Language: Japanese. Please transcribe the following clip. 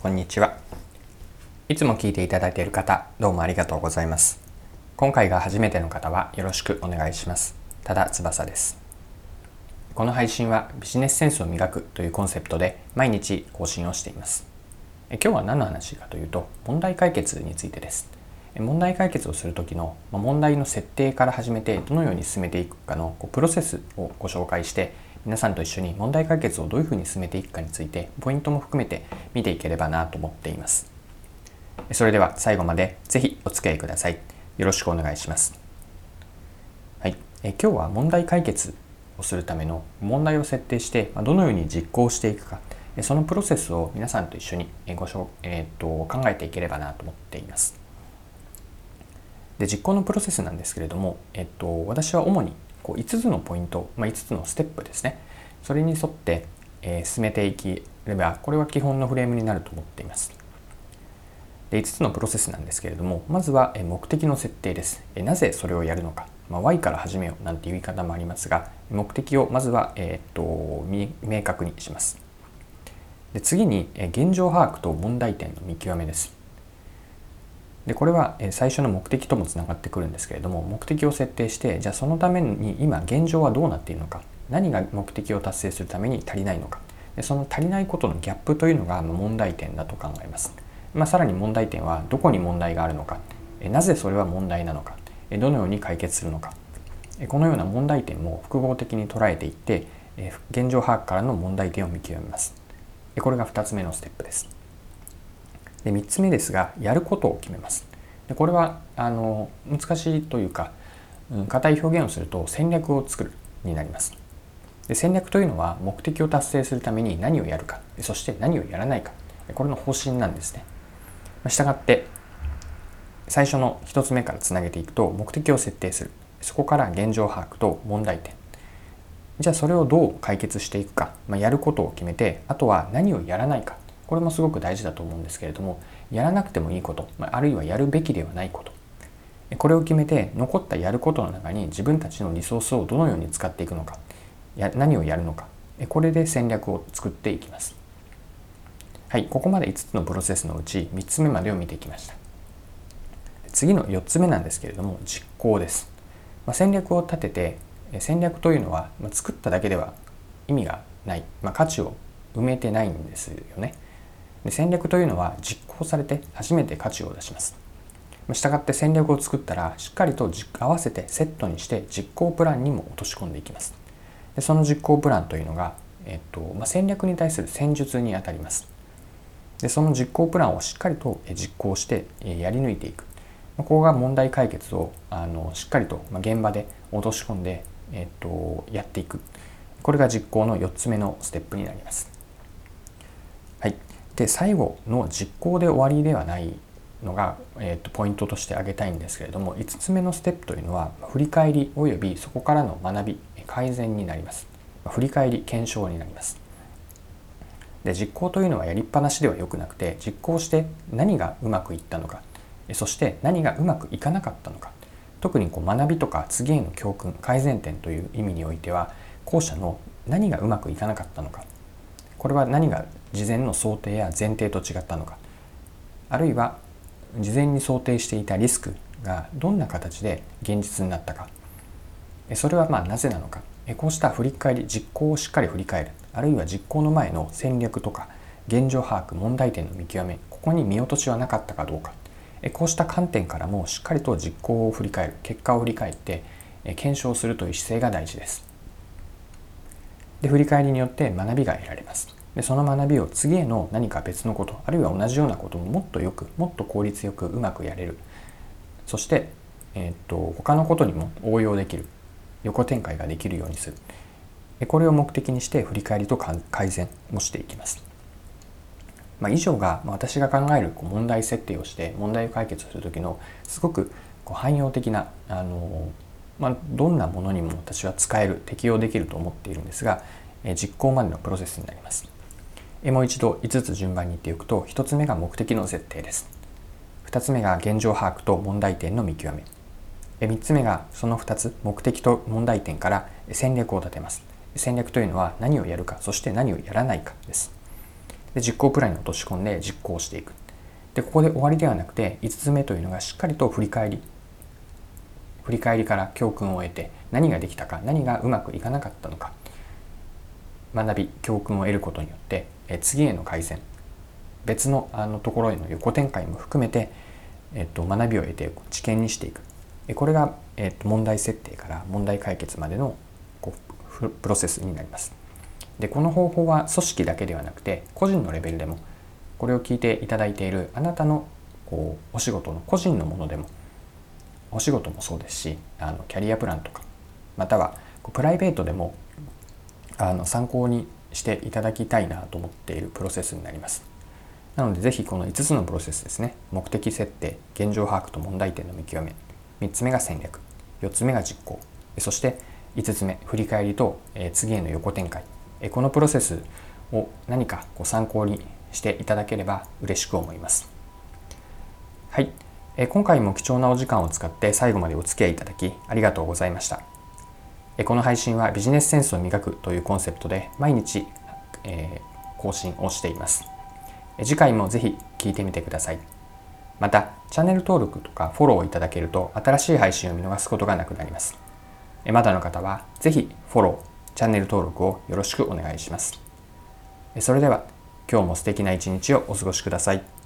こんにちは。いつも聞いていただいている方、どうもありがとうございます。今回が初めての方はよろしくお願いします。ただ翼です。この配信はビジネスセンスを磨くというコンセプトで毎日更新をしています。今日は何の話かというと、問題解決についてです。問題解決をする時の問題の設定から始めてどのように進めていくかのプロセスをご紹介して皆さんと一緒に問題解決をどういうふうに進めていくかについてポイントも含めて見ていければなと思っています。それでは最後までぜひお付き合いください。よろしくお願いします。はい。え今日は問題解決をするための問題を設定してどのように実行していくか。そのプロセスを皆さんと一緒にごしょ、えー、と考えていければなと思っています。で実行のプロセスなんですけれども、えっと、私は主にこう5つのポイント、まあ、5つのステップですね。それに沿って、えー、進めていければこれは基本のフレームになると思っています。で5つのプロセスなんですけれどもまずは目的の設定です。なぜそれをやるのか、まあ、Y から始めようなんていう言い方もありますが目的をまずは、えー、っと明確にします。で次に現状把握と問題点の見極めです。でこれは最初の目的ともつながってくるんですけれども目的を設定してじゃあそのために今現状はどうなっているのか。何が目的を達成するために足りないのか。でその足りないことのギャップというのが問題点だと考えます、まあ、さらに問題点はどこに問題があるのか。なぜそれは問題なのか。どのように解決するのか。このような問題点も複合的に捉えていって現状把握からの問題点を見極めます。これが2つ目のステップです。で3つ目ですがやることを決めます。でこれはあの難しいというか硬、うん、い表現をすると戦略を作るになります。で戦略というのは目的を達成するために何をやるか。そして何をやらないか。これの方針なんですね。したがって最初の1つ目からつなげていくと目的を設定する。そこから現状把握と問題点。じゃあそれをどう解決していくか、まあ、やることを決めてあとは何をやらないか。これもすごく大事だと思うんですけれどもやらなくてもいいこと。あるいはやるべきではないこと。これを決めて残ったやることの中に自分たちのリソースをどのように使っていくのか。や何をやるのか。これで戦略を作っていきます。はいここまで5つのプロセスのうち3つ目までを見てきました。次の4つ目なんですけれども実行です、まあ、戦略を立てて戦略というのは、まあ、作っただけでは意味がない、まあ、価値を埋めてないんですよね。で戦略というのは実行されて初めて価値を出します。したがって戦略を作ったらしっかりと合わせてセットにして実行プランにも落とし込んでいきます。でその実行プランというのが、えっとまあ、戦略に対する戦術にあたります。でその実行プランをしっかりと実行してやり抜いていく。ここが問題解決をあのしっかりと現場で落とし込んで、えっと、やっていく。これが実行の4つ目のステップになります。はい。で最後の実行で終わりではないのが、えーと、ポイントとして挙げたいんですけれども5つ目のステップというのは振り返りおよびそこからの学び改善になります。振り返り検証になります。で実行というのはやりっぱなしではよくなくて実行して何がうまくいったのかそして何がうまくいかなかったのか特にこう学びとか次への教訓改善点という意味においては後者の何がうまくいかなかったのかこれは何が事前の想定や前提と違ったのかあるいは事前に想定していたリスクがどんな形で現実になったかそれはまあなぜなのか。こうした振り返り実行をしっかり振り返る。あるいは実行の前の戦略とか現状把握問題点の見極めここに見落としはなかったかどうか。こうした観点からもしっかりと実行を振り返る。結果を振り返って検証するという姿勢が大事です。で振り返りによって学びが得られます。でその学びを次への何か別のことあるいは同じようなことももっとよくもっと効率よくうまくやれる。そして、えー、っと他のことにも応用できる。横展開ができるようにするこれを目的にして振り返りと改善もしていきます、まあ、以上が私が考える問題設定をして問題を解決する時のすごく汎用的なあのまあ、どんなものにも私は使える適用できると思っているんですが、実行までのプロセスになります。もう一度5つ順番に言っていくと1つ目が目的の設定です。2つ目が現状把握と問題点の見極め。3つ目がその2つ目的と問題点から戦略を立てます。戦略というのは何をやるかそして何をやらないかです。で実行プランに落とし込んで実行していく。でここで終わりではなくて5つ目というのがしっかりと振り返り。振り返りから教訓を得て何ができたか何がうまくいかなかったのか。学び教訓を得ることによってえ次への改善。別のあのところへの横展開も含めて、えっと、学びを得て知見にしていく。これが、えっと、問題設定から問題解決までのこうプロセスになりますでこの方法は組織だけではなくて個人のレベルでもこれを聞いていただいているあなたのこうお仕事の個人のものでもお仕事もそうですしあのキャリアプランとかまたはプライベートでもあの参考にしていただきたいなと思っているプロセスになります。なのでぜひこの5つのプロセスですね目的設定現状把握と問題点の見極め3つ目が戦略。4つ目が実行。そして5つ目振り返りと次への横展開。このプロセスを何かご参考にしていただければ嬉しく思います。はい。今回も貴重なお時間を使って最後までお付き合いいただきありがとうございました。この配信はビジネスセンスを磨くというコンセプトで毎日、え更新をしています。次回もぜひ聴いてみてください。またチャンネル登録とかフォローをいただけると新しい配信を見逃すことがなくなりますまだの方はぜひフォローチャンネル登録をよろしくお願いしますそれでは今日も素敵な一日をお過ごしください。